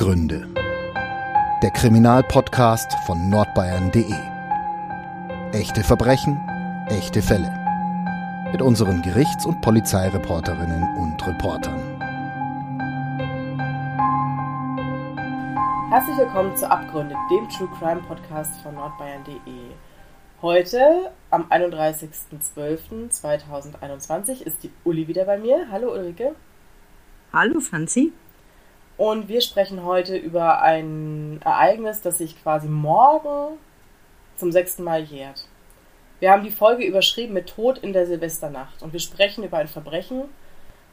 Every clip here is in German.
Abgründe. Der Kriminalpodcast von nordbayern.de. Echte Verbrechen, echte Fälle. Mit unseren Gerichts- und Polizeireporterinnen und Reportern. Herzlich willkommen zu Abgründe, dem True Crime Podcast von nordbayern.de. Heute, am 31.12.2021, ist die Uli wieder bei mir. Hallo Ulrike. Hallo Franzi. Und wir sprechen heute über ein Ereignis, das sich quasi morgen zum sechsten Mal jährt. Wir haben die Folge überschrieben mit Tod in der Silvesternacht und wir sprechen über ein Verbrechen,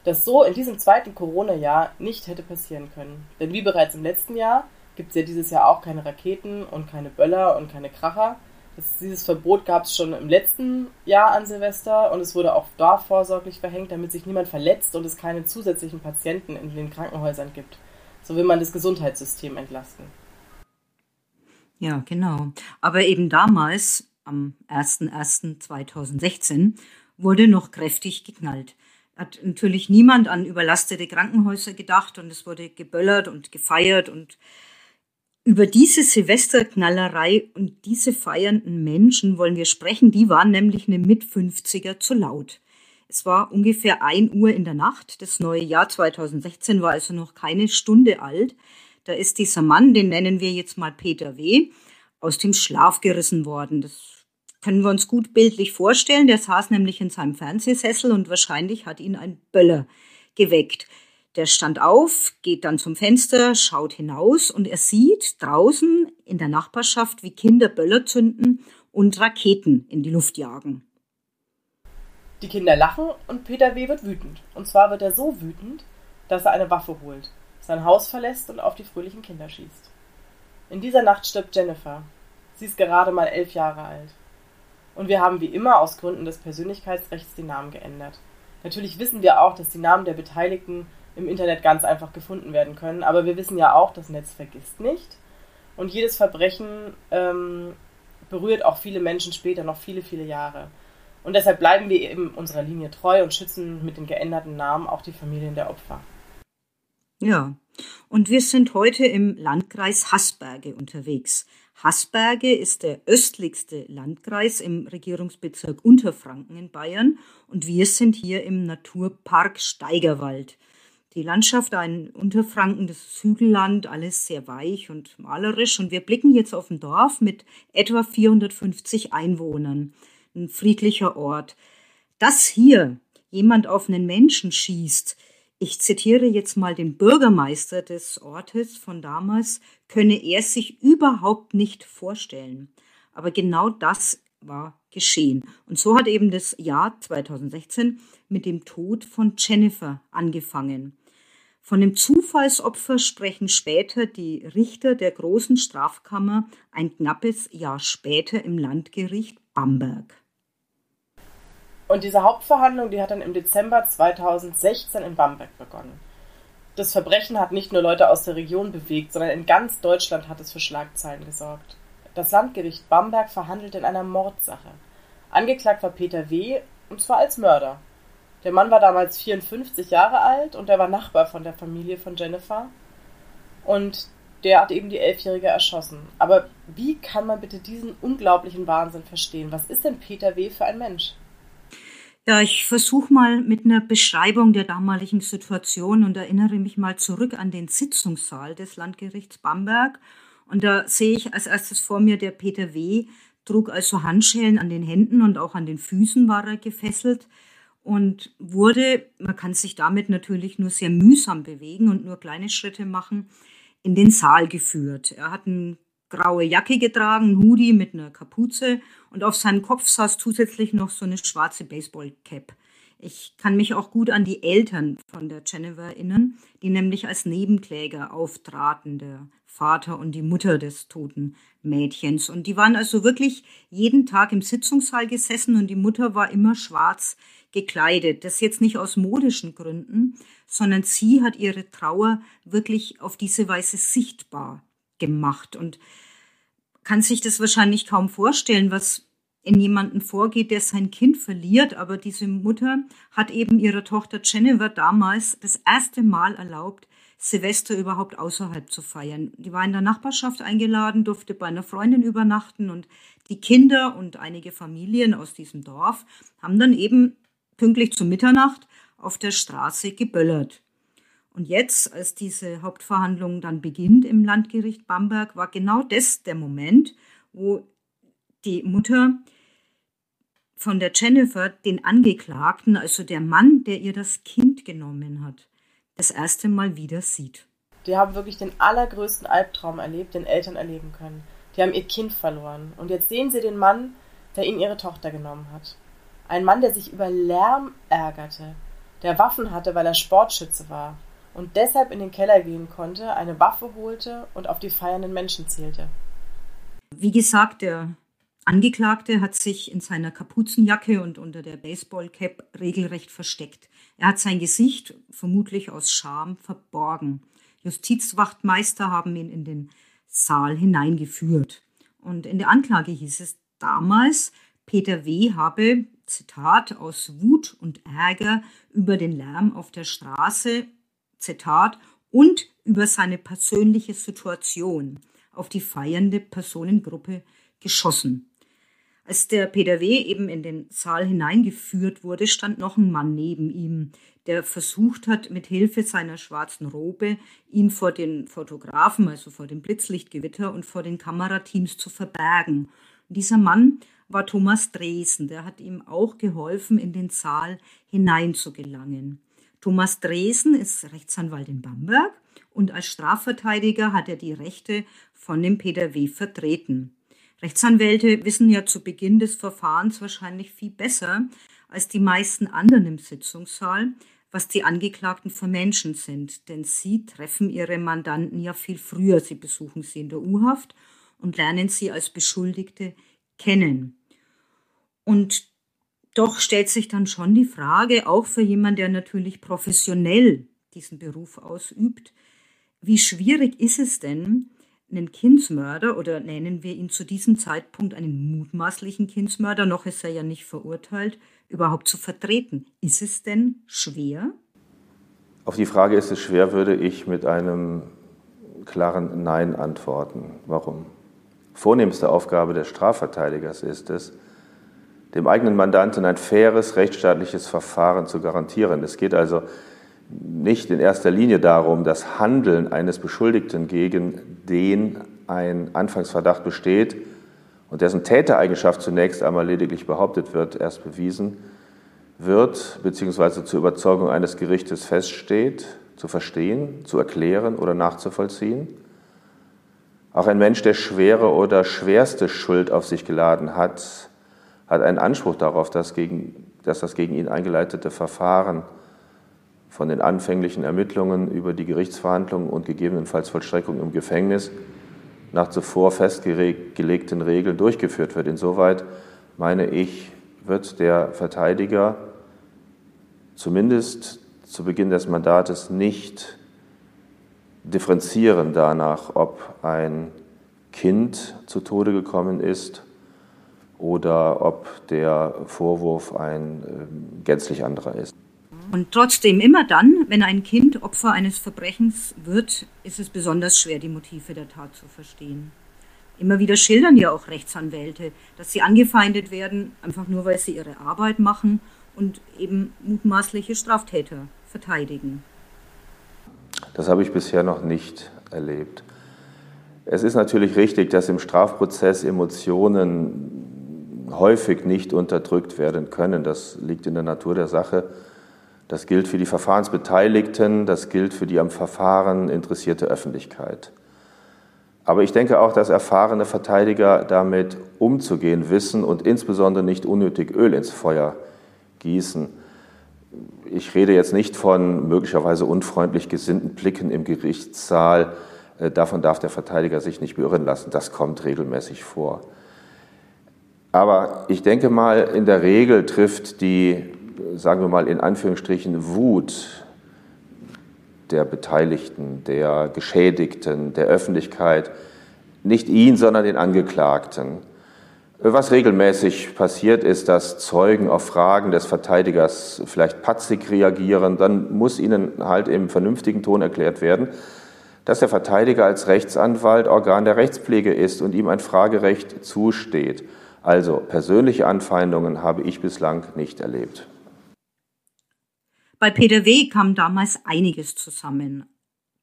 das so in diesem zweiten Corona-Jahr nicht hätte passieren können. Denn wie bereits im letzten Jahr gibt es ja dieses Jahr auch keine Raketen und keine Böller und keine Kracher. Das, dieses Verbot gab es schon im letzten Jahr an Silvester und es wurde auch da vorsorglich verhängt, damit sich niemand verletzt und es keine zusätzlichen Patienten in den Krankenhäusern gibt. So will man das Gesundheitssystem entlasten. Ja, genau. Aber eben damals, am 01.01.2016, wurde noch kräftig geknallt. Hat natürlich niemand an überlastete Krankenhäuser gedacht und es wurde geböllert und gefeiert und über diese Silvesterknallerei und diese feiernden Menschen wollen wir sprechen. Die waren nämlich eine Mit-50er zu laut. Es war ungefähr ein Uhr in der Nacht. Das neue Jahr 2016 war also noch keine Stunde alt. Da ist dieser Mann, den nennen wir jetzt mal Peter W., aus dem Schlaf gerissen worden. Das können wir uns gut bildlich vorstellen. Der saß nämlich in seinem Fernsehsessel und wahrscheinlich hat ihn ein Böller geweckt. Der stand auf, geht dann zum Fenster, schaut hinaus und er sieht draußen in der Nachbarschaft, wie Kinder Böller zünden und Raketen in die Luft jagen. Die Kinder lachen und Peter W. wird wütend. Und zwar wird er so wütend, dass er eine Waffe holt, sein Haus verlässt und auf die fröhlichen Kinder schießt. In dieser Nacht stirbt Jennifer. Sie ist gerade mal elf Jahre alt. Und wir haben wie immer aus Gründen des Persönlichkeitsrechts die Namen geändert. Natürlich wissen wir auch, dass die Namen der Beteiligten im Internet ganz einfach gefunden werden können, aber wir wissen ja auch, das Netz vergisst nicht. Und jedes Verbrechen ähm, berührt auch viele Menschen später, noch viele, viele Jahre. Und deshalb bleiben wir eben unserer Linie treu und schützen mit den geänderten Namen auch die Familien der Opfer. Ja, und wir sind heute im Landkreis Haßberge unterwegs. Haßberge ist der östlichste Landkreis im Regierungsbezirk Unterfranken in Bayern und wir sind hier im Naturpark Steigerwald. Die Landschaft ein Unterfranken, das Hügelland, alles sehr weich und malerisch und wir blicken jetzt auf ein Dorf mit etwa 450 Einwohnern ein friedlicher Ort. Dass hier jemand auf einen Menschen schießt, ich zitiere jetzt mal den Bürgermeister des Ortes von damals, könne er sich überhaupt nicht vorstellen. Aber genau das war geschehen. Und so hat eben das Jahr 2016 mit dem Tod von Jennifer angefangen. Von dem Zufallsopfer sprechen später die Richter der großen Strafkammer ein knappes Jahr später im Landgericht Bamberg. Und diese Hauptverhandlung, die hat dann im Dezember 2016 in Bamberg begonnen. Das Verbrechen hat nicht nur Leute aus der Region bewegt, sondern in ganz Deutschland hat es für Schlagzeilen gesorgt. Das Landgericht Bamberg verhandelte in einer Mordsache. Angeklagt war Peter W., und zwar als Mörder. Der Mann war damals 54 Jahre alt und er war Nachbar von der Familie von Jennifer. Und der hat eben die Elfjährige erschossen. Aber wie kann man bitte diesen unglaublichen Wahnsinn verstehen? Was ist denn Peter W. für ein Mensch? Ja, ich versuche mal mit einer Beschreibung der damaligen Situation und erinnere mich mal zurück an den Sitzungssaal des Landgerichts Bamberg. Und da sehe ich als erstes vor mir, der Peter W. trug also Handschellen an den Händen und auch an den Füßen war er gefesselt und wurde, man kann sich damit natürlich nur sehr mühsam bewegen und nur kleine Schritte machen, in den Saal geführt. Er hat einen graue Jacke getragen, Hoodie mit einer Kapuze und auf seinem Kopf saß zusätzlich noch so eine schwarze Baseballcap. Ich kann mich auch gut an die Eltern von der Jennifer erinnern, die nämlich als Nebenkläger auftraten, der Vater und die Mutter des toten Mädchens. Und die waren also wirklich jeden Tag im Sitzungssaal gesessen und die Mutter war immer schwarz gekleidet. Das jetzt nicht aus modischen Gründen, sondern sie hat ihre Trauer wirklich auf diese Weise sichtbar gemacht und kann sich das wahrscheinlich kaum vorstellen, was in jemanden vorgeht, der sein Kind verliert. Aber diese Mutter hat eben ihrer Tochter Jennifer damals das erste Mal erlaubt, Silvester überhaupt außerhalb zu feiern. Die war in der Nachbarschaft eingeladen, durfte bei einer Freundin übernachten und die Kinder und einige Familien aus diesem Dorf haben dann eben pünktlich zu Mitternacht auf der Straße geböllert. Und jetzt, als diese Hauptverhandlung dann beginnt im Landgericht Bamberg, war genau das der Moment, wo die Mutter von der Jennifer den Angeklagten, also der Mann, der ihr das Kind genommen hat, das erste Mal wieder sieht. Die haben wirklich den allergrößten Albtraum erlebt, den Eltern erleben können. Die haben ihr Kind verloren. Und jetzt sehen sie den Mann, der ihnen ihre Tochter genommen hat. Ein Mann, der sich über Lärm ärgerte, der Waffen hatte, weil er Sportschütze war und deshalb in den Keller gehen konnte, eine Waffe holte und auf die feiernden Menschen zielte. Wie gesagt, der Angeklagte hat sich in seiner Kapuzenjacke und unter der Baseballcap regelrecht versteckt. Er hat sein Gesicht vermutlich aus Scham verborgen. Justizwachtmeister haben ihn in den Saal hineingeführt. Und in der Anklage hieß es damals, Peter W. habe, Zitat, aus Wut und Ärger über den Lärm auf der Straße, Zitat, und über seine persönliche Situation auf die feiernde Personengruppe geschossen. Als der Peter W. eben in den Saal hineingeführt wurde, stand noch ein Mann neben ihm, der versucht hat, mit Hilfe seiner schwarzen Robe ihn vor den Fotografen, also vor dem Blitzlichtgewitter und vor den Kamerateams zu verbergen. Und dieser Mann war Thomas Dresen, der hat ihm auch geholfen, in den Saal hineinzugelangen. Thomas Dresen ist Rechtsanwalt in Bamberg und als Strafverteidiger hat er die Rechte von dem Peter W. vertreten. Rechtsanwälte wissen ja zu Beginn des Verfahrens wahrscheinlich viel besser als die meisten anderen im Sitzungssaal, was die Angeklagten für Menschen sind, denn sie treffen ihre Mandanten ja viel früher. Sie besuchen sie in der U-Haft und lernen sie als Beschuldigte kennen. Und doch stellt sich dann schon die Frage, auch für jemanden, der natürlich professionell diesen Beruf ausübt, wie schwierig ist es denn, einen Kindsmörder oder nennen wir ihn zu diesem Zeitpunkt einen mutmaßlichen Kindsmörder, noch ist er ja nicht verurteilt, überhaupt zu vertreten. Ist es denn schwer? Auf die Frage ist es schwer, würde ich mit einem klaren Nein antworten. Warum? Vornehmste Aufgabe des Strafverteidigers ist es, dem eigenen Mandanten ein faires rechtsstaatliches Verfahren zu garantieren. Es geht also nicht in erster Linie darum, das Handeln eines Beschuldigten, gegen den ein Anfangsverdacht besteht und dessen Tätereigenschaft zunächst einmal lediglich behauptet wird, erst bewiesen wird, beziehungsweise zur Überzeugung eines Gerichtes feststeht, zu verstehen, zu erklären oder nachzuvollziehen. Auch ein Mensch, der schwere oder schwerste Schuld auf sich geladen hat, hat einen Anspruch darauf, dass, gegen, dass das gegen ihn eingeleitete Verfahren von den anfänglichen Ermittlungen über die Gerichtsverhandlungen und gegebenenfalls Vollstreckung im Gefängnis nach zuvor festgelegten Regeln durchgeführt wird. Insoweit meine ich, wird der Verteidiger zumindest zu Beginn des Mandates nicht differenzieren danach, ob ein Kind zu Tode gekommen ist oder ob der Vorwurf ein äh, gänzlich anderer ist. Und trotzdem, immer dann, wenn ein Kind Opfer eines Verbrechens wird, ist es besonders schwer, die Motive der Tat zu verstehen. Immer wieder schildern ja auch Rechtsanwälte, dass sie angefeindet werden, einfach nur weil sie ihre Arbeit machen und eben mutmaßliche Straftäter verteidigen. Das habe ich bisher noch nicht erlebt. Es ist natürlich richtig, dass im Strafprozess Emotionen häufig nicht unterdrückt werden können. Das liegt in der Natur der Sache. Das gilt für die Verfahrensbeteiligten, das gilt für die am Verfahren interessierte Öffentlichkeit. Aber ich denke auch, dass erfahrene Verteidiger damit umzugehen wissen und insbesondere nicht unnötig Öl ins Feuer gießen. Ich rede jetzt nicht von möglicherweise unfreundlich gesinnten Blicken im Gerichtssaal. Äh, davon darf der Verteidiger sich nicht beirren lassen. Das kommt regelmäßig vor. Aber ich denke mal, in der Regel trifft die sagen wir mal in Anführungsstrichen, Wut der Beteiligten, der Geschädigten, der Öffentlichkeit, nicht ihn, sondern den Angeklagten. Was regelmäßig passiert, ist, dass Zeugen auf Fragen des Verteidigers vielleicht patzig reagieren. Dann muss ihnen halt im vernünftigen Ton erklärt werden, dass der Verteidiger als Rechtsanwalt Organ der Rechtspflege ist und ihm ein Fragerecht zusteht. Also persönliche Anfeindungen habe ich bislang nicht erlebt. Bei Peter W. kam damals einiges zusammen.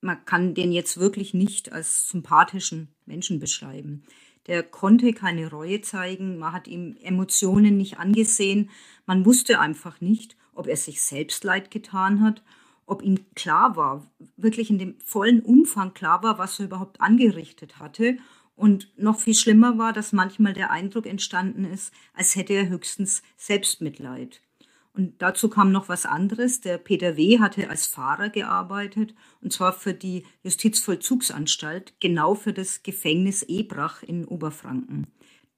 Man kann den jetzt wirklich nicht als sympathischen Menschen beschreiben der konnte keine Reue zeigen, man hat ihm Emotionen nicht angesehen, man wusste einfach nicht, ob er sich selbst leid getan hat, ob ihm klar war, wirklich in dem vollen Umfang klar war, was er überhaupt angerichtet hatte. Und noch viel schlimmer war, dass manchmal der Eindruck entstanden ist, als hätte er höchstens Selbstmitleid. Und dazu kam noch was anderes. Der Peter W. hatte als Fahrer gearbeitet, und zwar für die Justizvollzugsanstalt, genau für das Gefängnis Ebrach in Oberfranken.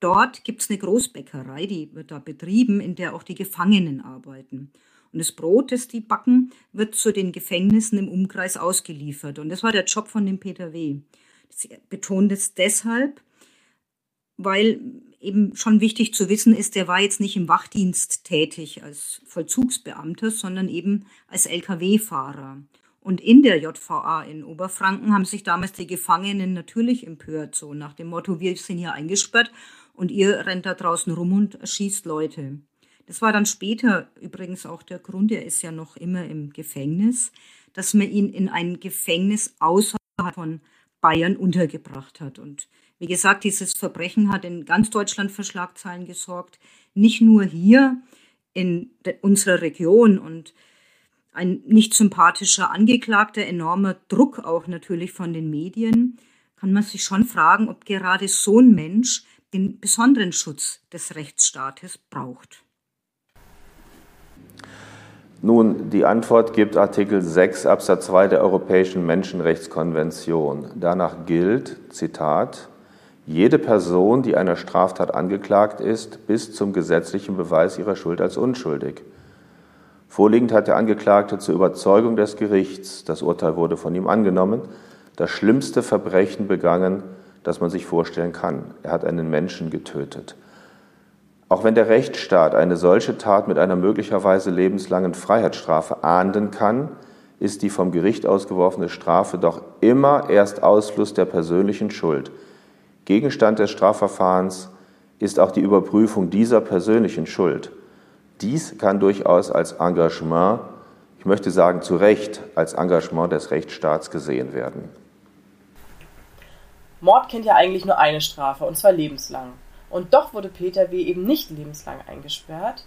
Dort gibt's eine Großbäckerei, die wird da betrieben, in der auch die Gefangenen arbeiten. Und das Brot, das die backen, wird zu den Gefängnissen im Umkreis ausgeliefert. Und das war der Job von dem Peter W. Das betont es deshalb, weil eben schon wichtig zu wissen ist, der war jetzt nicht im Wachdienst tätig als Vollzugsbeamter, sondern eben als Lkw-Fahrer. Und in der JVA in Oberfranken haben sich damals die Gefangenen natürlich empört, so nach dem Motto, wir sind hier eingesperrt und ihr rennt da draußen rum und erschießt Leute. Das war dann später übrigens auch der Grund, er ist ja noch immer im Gefängnis, dass man ihn in ein Gefängnis außerhalb von Bayern untergebracht hat. Und wie gesagt, dieses Verbrechen hat in ganz Deutschland für Schlagzeilen gesorgt. Nicht nur hier in unserer Region und ein nicht sympathischer Angeklagter, enormer Druck auch natürlich von den Medien, kann man sich schon fragen, ob gerade so ein Mensch den besonderen Schutz des Rechtsstaates braucht. Nun, die Antwort gibt Artikel 6 Absatz 2 der Europäischen Menschenrechtskonvention. Danach gilt, Zitat, jede Person, die einer Straftat angeklagt ist, bis zum gesetzlichen Beweis ihrer Schuld als unschuldig. Vorliegend hat der Angeklagte zur Überzeugung des Gerichts, das Urteil wurde von ihm angenommen, das schlimmste Verbrechen begangen, das man sich vorstellen kann. Er hat einen Menschen getötet. Auch wenn der Rechtsstaat eine solche Tat mit einer möglicherweise lebenslangen Freiheitsstrafe ahnden kann, ist die vom Gericht ausgeworfene Strafe doch immer erst Ausfluss der persönlichen Schuld – Gegenstand des Strafverfahrens ist auch die Überprüfung dieser persönlichen Schuld. Dies kann durchaus als Engagement, ich möchte sagen zu Recht, als Engagement des Rechtsstaats gesehen werden. Mord kennt ja eigentlich nur eine Strafe, und zwar lebenslang. Und doch wurde Peter W. eben nicht lebenslang eingesperrt,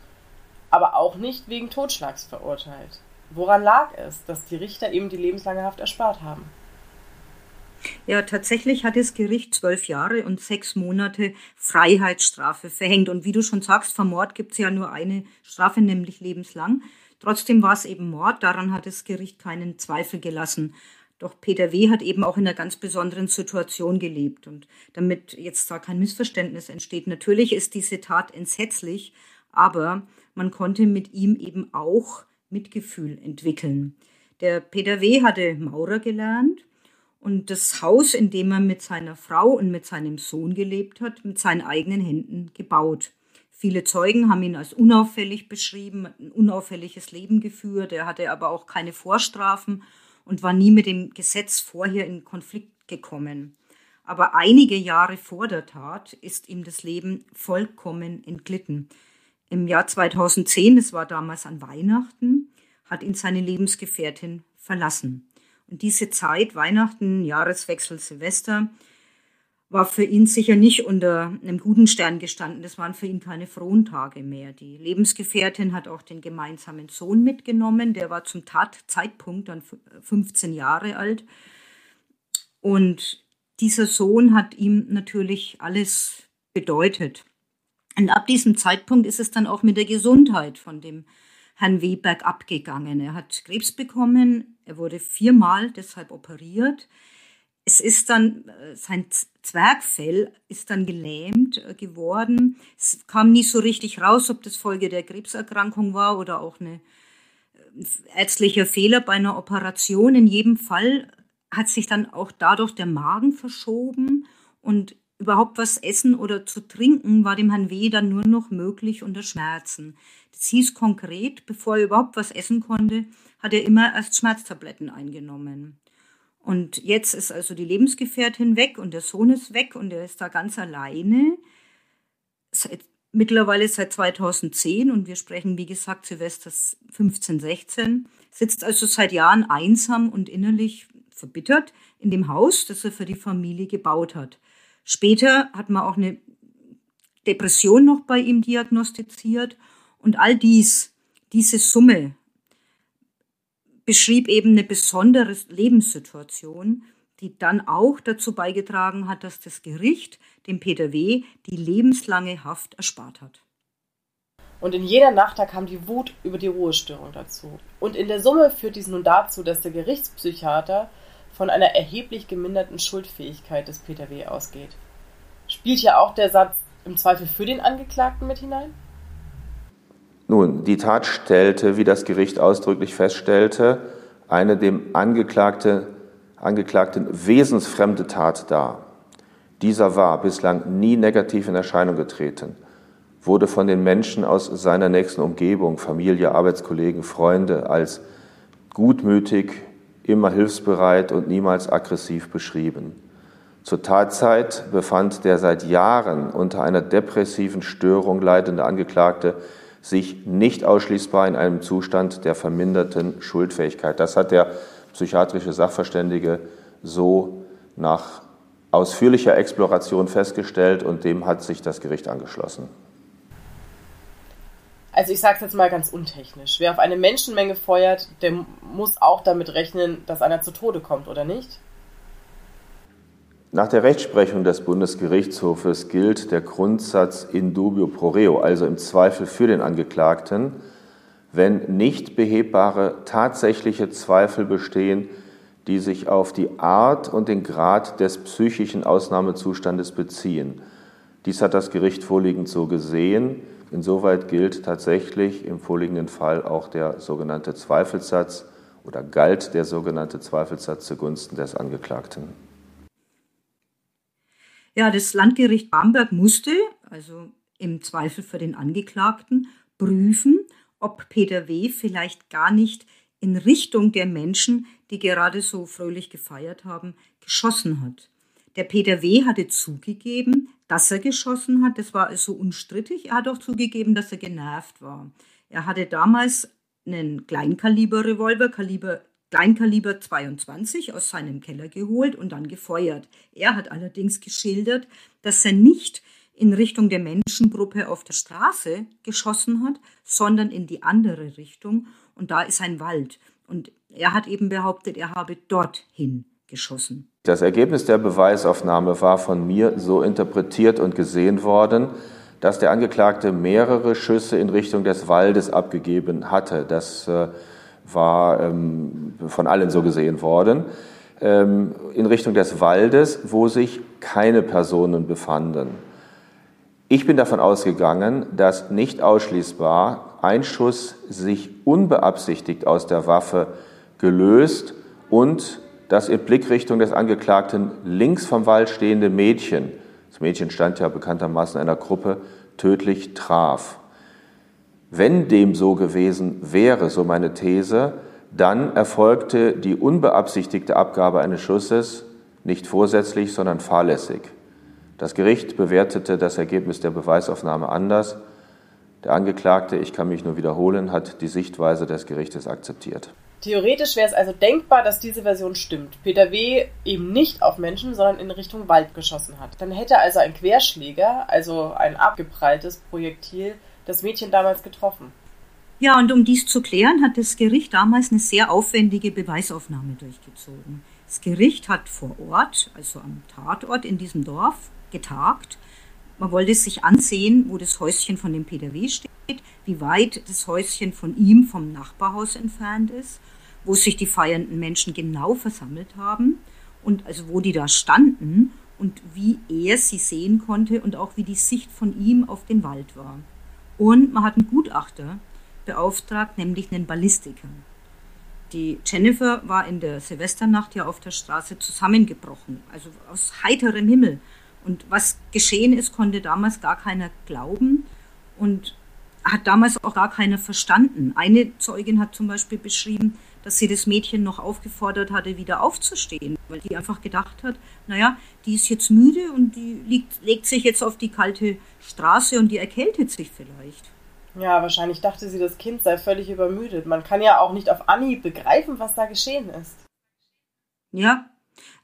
aber auch nicht wegen Totschlags verurteilt. Woran lag es, dass die Richter eben die lebenslange Haft erspart haben? Ja, tatsächlich hat das Gericht zwölf Jahre und sechs Monate Freiheitsstrafe verhängt. Und wie du schon sagst, vor Mord gibt es ja nur eine Strafe, nämlich lebenslang. Trotzdem war es eben Mord, daran hat das Gericht keinen Zweifel gelassen. Doch Peter W. hat eben auch in einer ganz besonderen Situation gelebt. Und damit jetzt da kein Missverständnis entsteht, natürlich ist diese Tat entsetzlich, aber man konnte mit ihm eben auch Mitgefühl entwickeln. Der Peter W. hatte Maurer gelernt und das Haus, in dem er mit seiner Frau und mit seinem Sohn gelebt hat, mit seinen eigenen Händen gebaut. Viele Zeugen haben ihn als unauffällig beschrieben, ein unauffälliges Leben geführt. Er hatte aber auch keine Vorstrafen und war nie mit dem Gesetz vorher in Konflikt gekommen. Aber einige Jahre vor der Tat ist ihm das Leben vollkommen entglitten. Im Jahr 2010, das war damals an Weihnachten, hat ihn seine Lebensgefährtin verlassen. Und diese Zeit, Weihnachten, Jahreswechsel, Silvester, war für ihn sicher nicht unter einem guten Stern gestanden. Das waren für ihn keine frohen Tage mehr. Die Lebensgefährtin hat auch den gemeinsamen Sohn mitgenommen. Der war zum Tatzeitpunkt dann 15 Jahre alt. Und dieser Sohn hat ihm natürlich alles bedeutet. Und ab diesem Zeitpunkt ist es dann auch mit der Gesundheit von dem Herrn Weberg abgegangen. Er hat Krebs bekommen, er wurde viermal deshalb operiert. Es ist dann, äh, sein Zwergfell ist dann gelähmt äh, geworden. Es kam nie so richtig raus, ob das Folge der Krebserkrankung war oder auch ein äh, ärztlicher Fehler bei einer Operation. In jedem Fall hat sich dann auch dadurch der Magen verschoben und überhaupt was essen oder zu trinken war dem Herrn W. dann nur noch möglich unter Schmerzen. Das hieß konkret, bevor er überhaupt was essen konnte, hat er immer erst Schmerztabletten eingenommen. Und jetzt ist also die Lebensgefährtin weg und der Sohn ist weg und er ist da ganz alleine. Seit, mittlerweile seit 2010 und wir sprechen, wie gesagt, Silvesters 15, 16, sitzt also seit Jahren einsam und innerlich verbittert in dem Haus, das er für die Familie gebaut hat. Später hat man auch eine Depression noch bei ihm diagnostiziert und all dies, diese Summe beschrieb eben eine besondere Lebenssituation, die dann auch dazu beigetragen hat, dass das Gericht dem Peter W. die lebenslange Haft erspart hat. Und in jener Nacht, da kam die Wut über die Ruhestörung dazu. Und in der Summe führt dies nun dazu, dass der Gerichtspsychiater von einer erheblich geminderten Schuldfähigkeit des Peter W. ausgeht. Spielt ja auch der Satz im Zweifel für den Angeklagten mit hinein? Nun, die Tat stellte, wie das Gericht ausdrücklich feststellte, eine dem Angeklagte, Angeklagten wesensfremde Tat dar. Dieser war bislang nie negativ in Erscheinung getreten, wurde von den Menschen aus seiner nächsten Umgebung, Familie, Arbeitskollegen, Freunde als gutmütig, immer hilfsbereit und niemals aggressiv beschrieben. Zur Tatzeit befand der seit Jahren unter einer depressiven Störung leidende Angeklagte sich nicht ausschließbar in einem Zustand der verminderten Schuldfähigkeit. Das hat der psychiatrische Sachverständige so nach ausführlicher Exploration festgestellt und dem hat sich das Gericht angeschlossen. Also ich sage es jetzt mal ganz untechnisch. Wer auf eine Menschenmenge feuert, der muss auch damit rechnen, dass einer zu Tode kommt, oder nicht? Nach der Rechtsprechung des Bundesgerichtshofes gilt der Grundsatz in dubio pro reo, also im Zweifel für den Angeklagten, wenn nicht behebbare tatsächliche Zweifel bestehen, die sich auf die Art und den Grad des psychischen Ausnahmezustandes beziehen. Dies hat das Gericht vorliegend so gesehen. Insoweit gilt tatsächlich im vorliegenden Fall auch der sogenannte Zweifelssatz oder galt der sogenannte Zweifelssatz zugunsten des Angeklagten. Ja, das Landgericht Bamberg musste, also im Zweifel für den Angeklagten, prüfen, ob Peter W. vielleicht gar nicht in Richtung der Menschen, die gerade so fröhlich gefeiert haben, geschossen hat. Der Peter W. hatte zugegeben, dass er geschossen hat. Das war also unstrittig. Er hat auch zugegeben, dass er genervt war. Er hatte damals einen Kleinkaliber-Revolver, Kaliber Kleinkaliber 22 aus seinem Keller geholt und dann gefeuert. Er hat allerdings geschildert, dass er nicht in Richtung der Menschengruppe auf der Straße geschossen hat, sondern in die andere Richtung. Und da ist ein Wald. Und er hat eben behauptet, er habe dorthin geschossen. Das Ergebnis der Beweisaufnahme war von mir so interpretiert und gesehen worden, dass der Angeklagte mehrere Schüsse in Richtung des Waldes abgegeben hatte. Das äh, war ähm, von allen so gesehen worden, ähm, in Richtung des Waldes, wo sich keine Personen befanden. Ich bin davon ausgegangen, dass nicht ausschließbar ein Schuss sich unbeabsichtigt aus der Waffe gelöst und das in Blickrichtung des Angeklagten links vom Wald stehende Mädchen, das Mädchen stand ja bekanntermaßen in einer Gruppe, tödlich traf. Wenn dem so gewesen wäre, so meine These, dann erfolgte die unbeabsichtigte Abgabe eines Schusses nicht vorsätzlich, sondern fahrlässig. Das Gericht bewertete das Ergebnis der Beweisaufnahme anders. Der Angeklagte, ich kann mich nur wiederholen, hat die Sichtweise des Gerichtes akzeptiert. Theoretisch wäre es also denkbar, dass diese Version stimmt. Peter W. eben nicht auf Menschen, sondern in Richtung Wald geschossen hat. Dann hätte also ein Querschläger, also ein abgepralltes Projektil, das Mädchen damals getroffen. Ja, und um dies zu klären, hat das Gericht damals eine sehr aufwendige Beweisaufnahme durchgezogen. Das Gericht hat vor Ort, also am Tatort in diesem Dorf, getagt. Man wollte sich ansehen, wo das Häuschen von dem Peter W. steht, wie weit das Häuschen von ihm vom Nachbarhaus entfernt ist, wo sich die feiernden Menschen genau versammelt haben und also wo die da standen und wie er sie sehen konnte und auch wie die Sicht von ihm auf den Wald war. Und man hat einen Gutachter beauftragt, nämlich einen Ballistiker. Die Jennifer war in der Silvesternacht ja auf der Straße zusammengebrochen, also aus heiterem Himmel. Und was geschehen ist, konnte damals gar keiner glauben und hat damals auch gar keiner verstanden. Eine Zeugin hat zum Beispiel beschrieben, dass sie das Mädchen noch aufgefordert hatte, wieder aufzustehen, weil die einfach gedacht hat, naja, die ist jetzt müde und die liegt, legt sich jetzt auf die kalte Straße und die erkältet sich vielleicht. Ja, wahrscheinlich dachte sie, das Kind sei völlig übermüdet. Man kann ja auch nicht auf Anhieb begreifen, was da geschehen ist. Ja,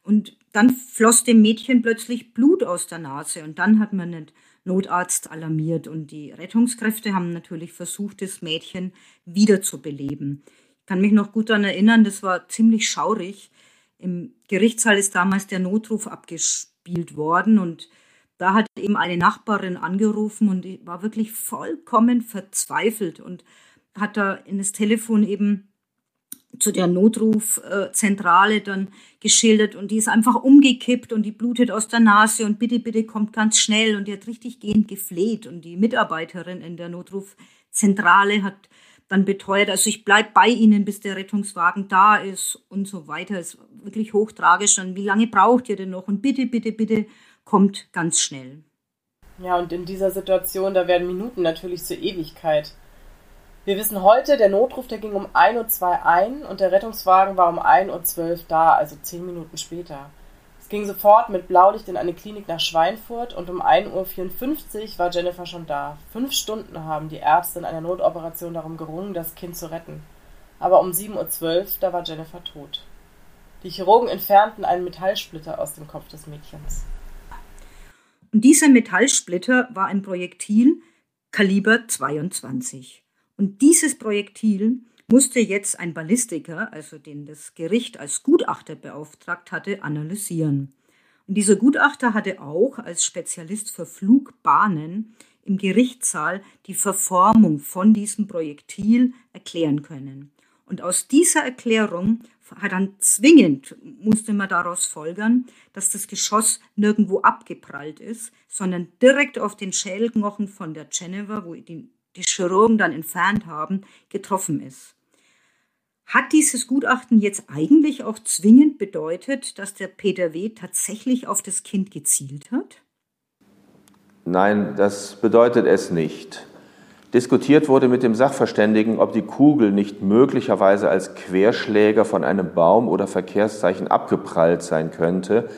und dann floss dem Mädchen plötzlich Blut aus der Nase und dann hat man den Notarzt alarmiert und die Rettungskräfte haben natürlich versucht, das Mädchen wiederzubeleben. Ich kann mich noch gut daran erinnern, das war ziemlich schaurig. Im Gerichtssaal ist damals der Notruf abgespielt worden und da hat eben eine Nachbarin angerufen und war wirklich vollkommen verzweifelt und hat da in das Telefon eben zu der Notrufzentrale dann geschildert und die ist einfach umgekippt und die blutet aus der Nase und bitte, bitte kommt ganz schnell und die hat richtig gehend gefleht und die Mitarbeiterin in der Notrufzentrale hat dann beteuert, also ich bleibe bei Ihnen, bis der Rettungswagen da ist und so weiter. Es ist wirklich hochtragisch. Und wie lange braucht ihr denn noch? Und bitte, bitte, bitte kommt ganz schnell. Ja, und in dieser Situation, da werden Minuten natürlich zur Ewigkeit. Wir wissen heute, der Notruf, der ging um 1.02 Uhr ein und der Rettungswagen war um 1.12 Uhr da, also zehn Minuten später. Es ging sofort mit Blaulicht in eine Klinik nach Schweinfurt und um 1.54 Uhr war Jennifer schon da. Fünf Stunden haben die Ärzte in einer Notoperation darum gerungen, das Kind zu retten. Aber um 7.12 Uhr, da war Jennifer tot. Die Chirurgen entfernten einen Metallsplitter aus dem Kopf des Mädchens. Und dieser Metallsplitter war ein Projektil Kaliber 22. Und dieses Projektil musste jetzt ein Ballistiker, also den das Gericht als Gutachter beauftragt hatte, analysieren. Und dieser Gutachter hatte auch als Spezialist für Flugbahnen im Gerichtssaal die Verformung von diesem Projektil erklären können. Und aus dieser Erklärung hat dann zwingend, musste man daraus folgern, dass das Geschoss nirgendwo abgeprallt ist, sondern direkt auf den Schädelknochen von der Jennifer, wo die die Chirurgen dann entfernt haben, getroffen ist. Hat dieses Gutachten jetzt eigentlich auch zwingend bedeutet, dass der Peter W. tatsächlich auf das Kind gezielt hat? Nein, das bedeutet es nicht. Diskutiert wurde mit dem Sachverständigen, ob die Kugel nicht möglicherweise als Querschläger von einem Baum oder Verkehrszeichen abgeprallt sein könnte.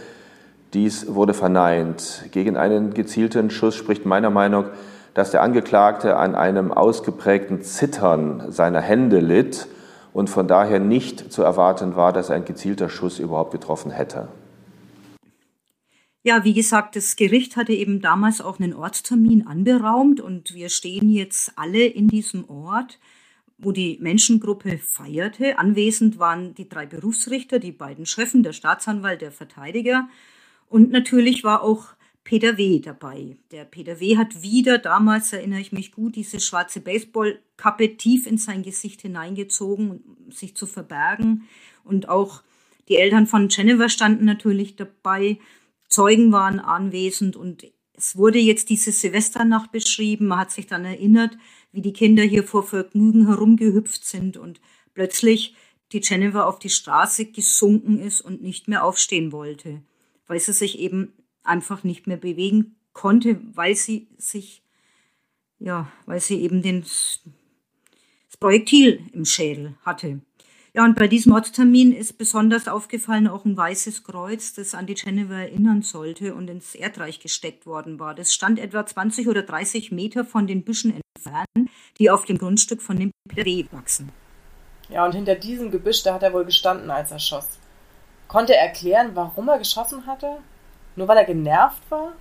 Dies wurde verneint. Gegen einen gezielten Schuss spricht meiner Meinung dass der Angeklagte an einem ausgeprägten Zittern seiner Hände litt und von daher nicht zu erwarten war, dass ein gezielter Schuss überhaupt getroffen hätte. Ja, wie gesagt, das Gericht hatte eben damals auch einen Ortstermin anberaumt und wir stehen jetzt alle in diesem Ort, wo die Menschengruppe feierte. Anwesend waren die drei Berufsrichter, die beiden Chefen, der Staatsanwalt, der Verteidiger. Und natürlich war auch Peter W. dabei. Der Peter W. hat wieder, damals erinnere ich mich gut, diese schwarze Baseballkappe tief in sein Gesicht hineingezogen, um sich zu verbergen. Und auch die Eltern von Jennifer standen natürlich dabei. Zeugen waren anwesend und es wurde jetzt diese Silvesternacht beschrieben. Man hat sich dann erinnert, wie die Kinder hier vor Vergnügen herumgehüpft sind und plötzlich die Jennifer auf die Straße gesunken ist und nicht mehr aufstehen wollte, weil sie sich eben einfach nicht mehr bewegen konnte, weil sie sich, ja, weil sie eben den, das Projektil im Schädel hatte. Ja, und bei diesem Ortstermin ist besonders aufgefallen auch ein weißes Kreuz, das an die Jennifer erinnern sollte und ins Erdreich gesteckt worden war. Das stand etwa 20 oder 30 Meter von den Büschen entfernt, die auf dem Grundstück von dem PW wachsen. Ja, und hinter diesem Gebüsch, da hat er wohl gestanden, als er schoss. Konnte er erklären, warum er geschossen hatte? Nur weil er genervt war?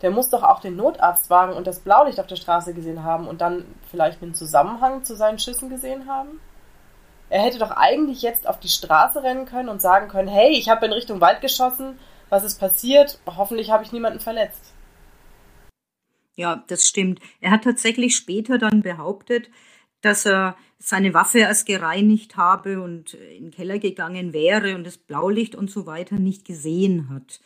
Der muss doch auch den Notarztwagen und das Blaulicht auf der Straße gesehen haben und dann vielleicht einen Zusammenhang zu seinen Schüssen gesehen haben? Er hätte doch eigentlich jetzt auf die Straße rennen können und sagen können, hey, ich habe in Richtung Wald geschossen, was ist passiert? Hoffentlich habe ich niemanden verletzt. Ja, das stimmt. Er hat tatsächlich später dann behauptet, dass er seine Waffe erst gereinigt habe und in den Keller gegangen wäre und das Blaulicht und so weiter nicht gesehen hat.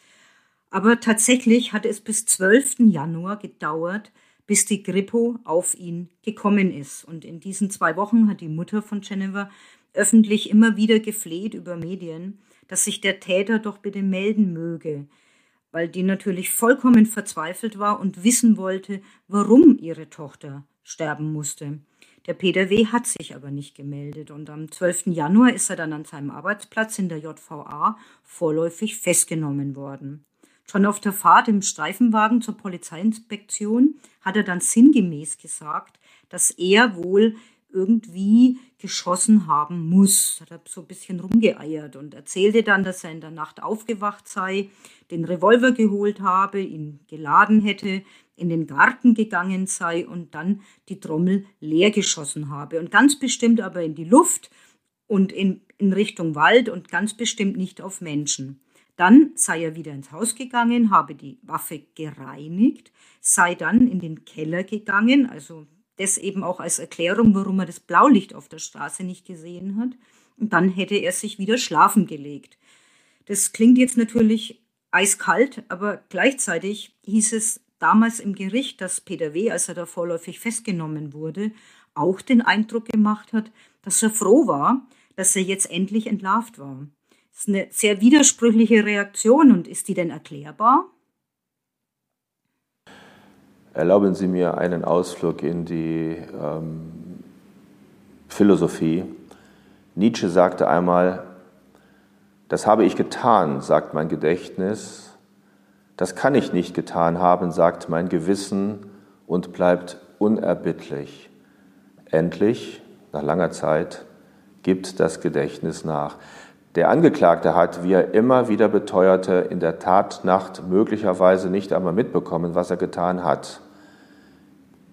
Aber tatsächlich hat es bis 12. Januar gedauert, bis die Grippo auf ihn gekommen ist. Und in diesen zwei Wochen hat die Mutter von Jennifer öffentlich immer wieder gefleht über Medien, dass sich der Täter doch bitte melden möge. weil die natürlich vollkommen verzweifelt war und wissen wollte, warum ihre Tochter sterben musste. Der Peter W. hat sich aber nicht gemeldet und am 12. Januar ist er dann an seinem Arbeitsplatz in der JVA vorläufig festgenommen worden. Schon auf der Fahrt im Streifenwagen zur Polizeiinspektion hat er dann sinngemäß gesagt, dass er wohl irgendwie geschossen haben muss. Hat er so ein bisschen rumgeeiert und erzählte dann, dass er in der Nacht aufgewacht sei, den Revolver geholt habe, ihn geladen hätte, in den Garten gegangen sei und dann die Trommel leer geschossen habe. Und ganz bestimmt aber in die Luft und in, in Richtung Wald und ganz bestimmt nicht auf Menschen. Dann sei er wieder ins Haus gegangen, habe die Waffe gereinigt, sei dann in den Keller gegangen, also das eben auch als Erklärung, warum er das Blaulicht auf der Straße nicht gesehen hat. Und dann hätte er sich wieder schlafen gelegt. Das klingt jetzt natürlich eiskalt, aber gleichzeitig hieß es damals im Gericht, dass Peter W., als er da vorläufig festgenommen wurde, auch den Eindruck gemacht hat, dass er froh war, dass er jetzt endlich entlarvt war. Das ist eine sehr widersprüchliche Reaktion und ist die denn erklärbar? Erlauben Sie mir einen Ausflug in die ähm, Philosophie. Nietzsche sagte einmal, das habe ich getan, sagt mein Gedächtnis, das kann ich nicht getan haben, sagt mein Gewissen und bleibt unerbittlich. Endlich, nach langer Zeit, gibt das Gedächtnis nach. Der Angeklagte hat, wie er immer wieder beteuerte, in der Tatnacht möglicherweise nicht einmal mitbekommen, was er getan hat.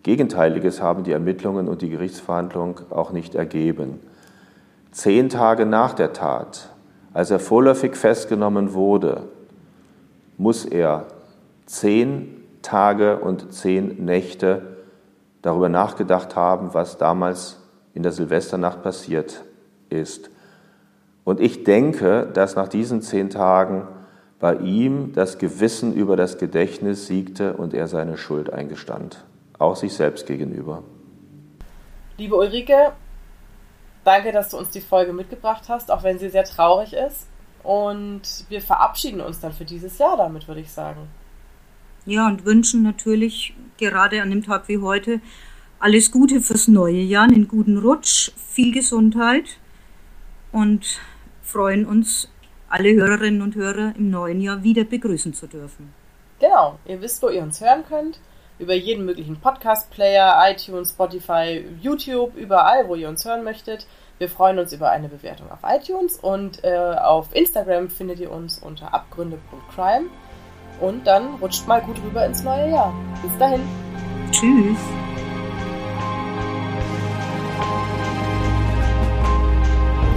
Gegenteiliges haben die Ermittlungen und die Gerichtsverhandlung auch nicht ergeben. Zehn Tage nach der Tat, als er vorläufig festgenommen wurde, muss er zehn Tage und zehn Nächte darüber nachgedacht haben, was damals in der Silvesternacht passiert ist. Und ich denke, dass nach diesen zehn Tagen bei ihm das Gewissen über das Gedächtnis siegte und er seine Schuld eingestand auch sich selbst gegenüber. Liebe Ulrike, danke, dass du uns die Folge mitgebracht hast, auch wenn sie sehr traurig ist. Und wir verabschieden uns dann für dieses Jahr damit, würde ich sagen. Ja, und wünschen natürlich gerade an dem Tag wie heute alles Gute fürs neue Jahr, einen guten Rutsch, viel Gesundheit und freuen uns, alle Hörerinnen und Hörer im neuen Jahr wieder begrüßen zu dürfen. Genau, ihr wisst, wo ihr uns hören könnt über jeden möglichen Podcast-Player, iTunes, Spotify, YouTube, überall, wo ihr uns hören möchtet. Wir freuen uns über eine Bewertung auf iTunes und äh, auf Instagram findet ihr uns unter abgründe.crime. Und dann rutscht mal gut rüber ins neue Jahr. Bis dahin. Tschüss.